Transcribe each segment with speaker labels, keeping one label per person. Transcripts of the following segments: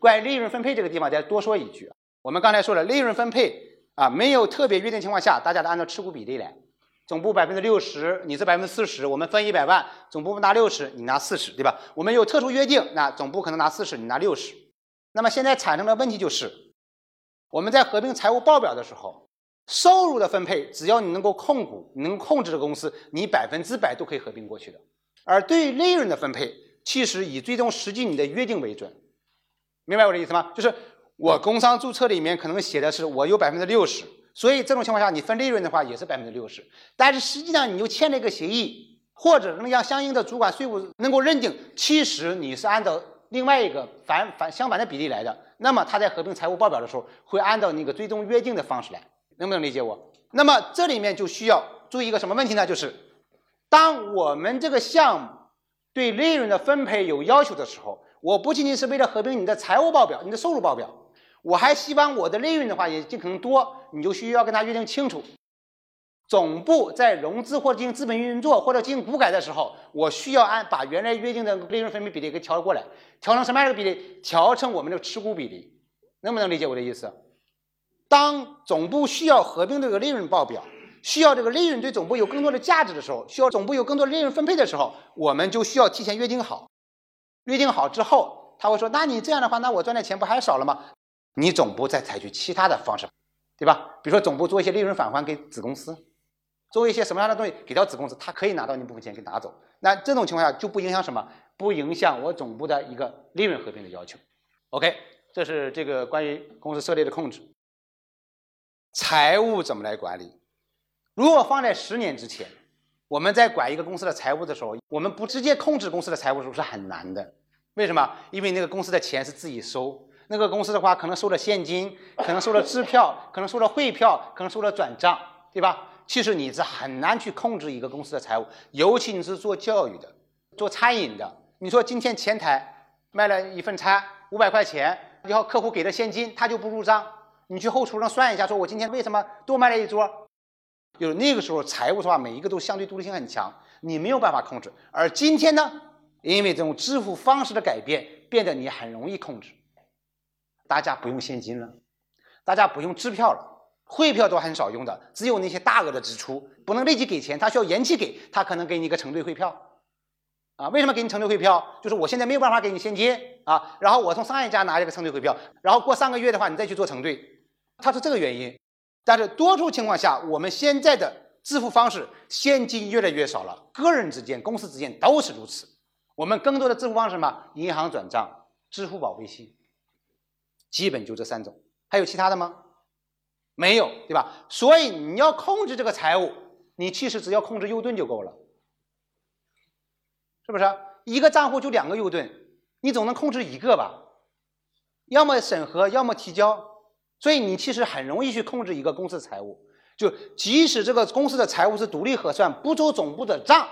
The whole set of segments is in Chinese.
Speaker 1: 关于利润分配这个地方再多说一句，我们刚才说了，利润分配啊，没有特别约定情况下，大家都按照持股比例来，总部百分之六十，你是百分之四十，我们分一百万，总部拿六十，你拿四十，对吧？我们有特殊约定，那总部可能拿四十，你拿六十。那么现在产生的问题就是，我们在合并财务报表的时候，收入的分配，只要你能够控股，能控制的公司，你百分之百都可以合并过去的。而对于利润的分配，其实以最终实际你的约定为准。明白我的意思吗？就是我工商注册里面可能写的是我有百分之六十，所以这种情况下你分利润的话也是百分之六十。但是实际上你又签了一个协议，或者能让相应的主管税务能够认定，其实你是按照另外一个反反相反的比例来的。那么他在合并财务报表的时候，会按照那个最终约定的方式来，能不能理解我？那么这里面就需要注意一个什么问题呢？就是当我们这个项目对利润的分配有要求的时候。我不仅仅是为了合并你的财务报表、你的收入报表，我还希望我的利润的话也尽可能多，你就需要跟他约定清楚。总部在融资或进行资本运作或者进行股改的时候，我需要按把原来约定的利润分配比例给调过来，调成什么样的比例？调成我们的持股比例，能不能理解我的意思？当总部需要合并这个利润报表，需要这个利润对总部有更多的价值的时候，需要总部有更多利润分配的时候，我们就需要提前约定好。约定好之后，他会说：“那你这样的话，那我赚的钱不还少了吗？”你总部再采取其他的方式，对吧？比如说总部做一些利润返还给子公司，做一些什么样的东西给到子公司，他可以拿到那部分钱给拿走。那这种情况下就不影响什么？不影响我总部的一个利润合并的要求。OK，这是这个关于公司设立的控制。财务怎么来管理？如果放在十年之前。我们在管一个公司的财务的时候，我们不直接控制公司的财务时候是很难的。为什么？因为那个公司的钱是自己收，那个公司的话可能收了现金，可能收了支票，可能收了汇票，可能收了转账，对吧？其实你是很难去控制一个公司的财务，尤其你是做教育的、做餐饮的。你说今天前台卖了一份餐五百块钱，然后客户给的现金他就不入账，你去后厨上算一下，说我今天为什么多卖了一桌？就是那个时候，财务的话，每一个都相对独立性很强，你没有办法控制。而今天呢，因为这种支付方式的改变，变得你很容易控制。大家不用现金了，大家不用支票了，汇票都很少用的，只有那些大额的支出不能立即给钱，他需要延期给，他可能给你一个承兑汇票。啊，为什么给你承兑汇票？就是我现在没有办法给你现金啊，然后我从上一家拿一个承兑汇票，然后过三个月的话，你再去做承兑，它是这个原因。但是多数情况下，我们现在的支付方式现金越来越少了，个人之间、公司之间都是如此。我们更多的支付方式嘛，银行转账、支付宝、微信，基本就这三种。还有其他的吗？没有，对吧？所以你要控制这个财务，你其实只要控制 U 盾就够了，是不是？一个账户就两个 U 盾，你总能控制一个吧？要么审核，要么提交。所以你其实很容易去控制一个公司的财务，就即使这个公司的财务是独立核算，不走总部的账，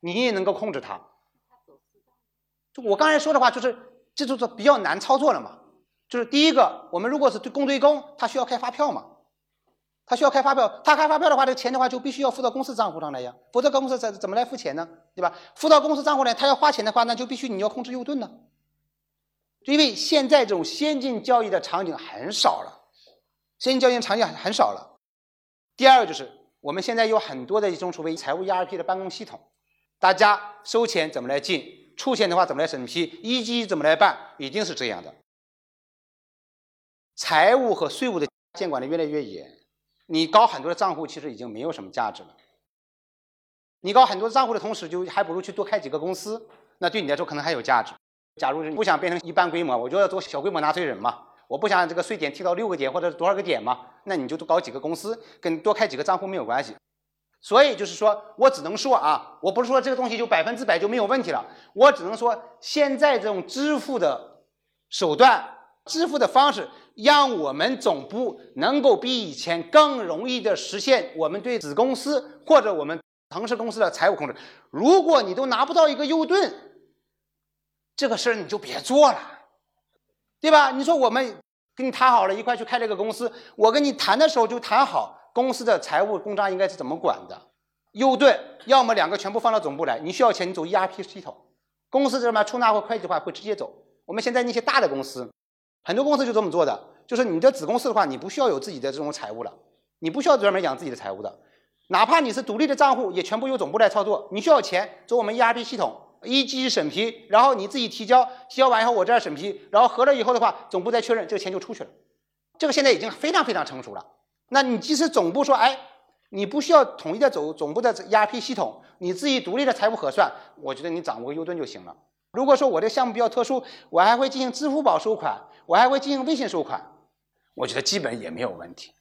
Speaker 1: 你也能够控制它。就我刚才说的话，就是这就是比较难操作了嘛。就是第一个，我们如果是对公对公，他需要开发票嘛，他需要开发票，他开发票的话，这个钱的话就必须要付到公司账户上来呀，否则公司怎怎么来付钱呢？对吧？付到公司账户来，他要花钱的话，那就必须你要控制 U 盾呢。因为现在这种先进交易的场景很少了，先进交易场景很很少了。第二个就是我们现在有很多的一种所谓财务 ERP 的办公系统，大家收钱怎么来进，出现的话怎么来审批，一级怎么来办，一定是这样的。财务和税务的监管的越来越严，你搞很多的账户其实已经没有什么价值了。你搞很多账户的同时，就还不如去多开几个公司，那对你来说可能还有价值。假如你不想变成一般规模，我就要做小规模纳税人嘛。我不想这个税点提到六个点或者多少个点嘛，那你就多搞几个公司，跟多开几个账户没有关系。所以就是说我只能说啊，我不是说这个东西就百分之百就没有问题了，我只能说现在这种支付的手段、支付的方式，让我们总部能够比以前更容易的实现我们对子公司或者我们腾势公司的财务控制。如果你都拿不到一个 U 盾。这个事儿你就别做了，对吧？你说我们跟你谈好了，一块去开这个公司，我跟你谈的时候就谈好公司的财务公章应该是怎么管的。优盾要么两个全部放到总部来，你需要钱你走 ERP 系统，公司这边出纳或会计的话会直接走。我们现在那些大的公司很多公司就这么做的，就是你的子公司的话，你不需要有自己的这种财务了，你不需要专门养自己的财务的，哪怕你是独立的账户，也全部由总部来操作。你需要钱，走我们 ERP 系统，一级审批，然后你自己提交，提交完以后我这儿审批，然后核了以后的话，总部再确认，这个钱就出去了。这个现在已经非常非常成熟了。那你即使总部说，哎，你不需要统一的走总部的 ERP 系统，你自己独立的财务核算，我觉得你掌握个 U 盾就行了。如果说我这个项目比较特殊，我还会进行支付宝收款，我还会进行微信收款，我觉得基本也没有问题。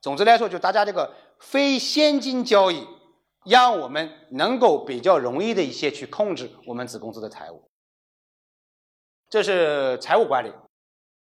Speaker 1: 总之来说，就大家这个非现金交易，让我们能够比较容易的一些去控制我们子公司的财务。这是财务管理。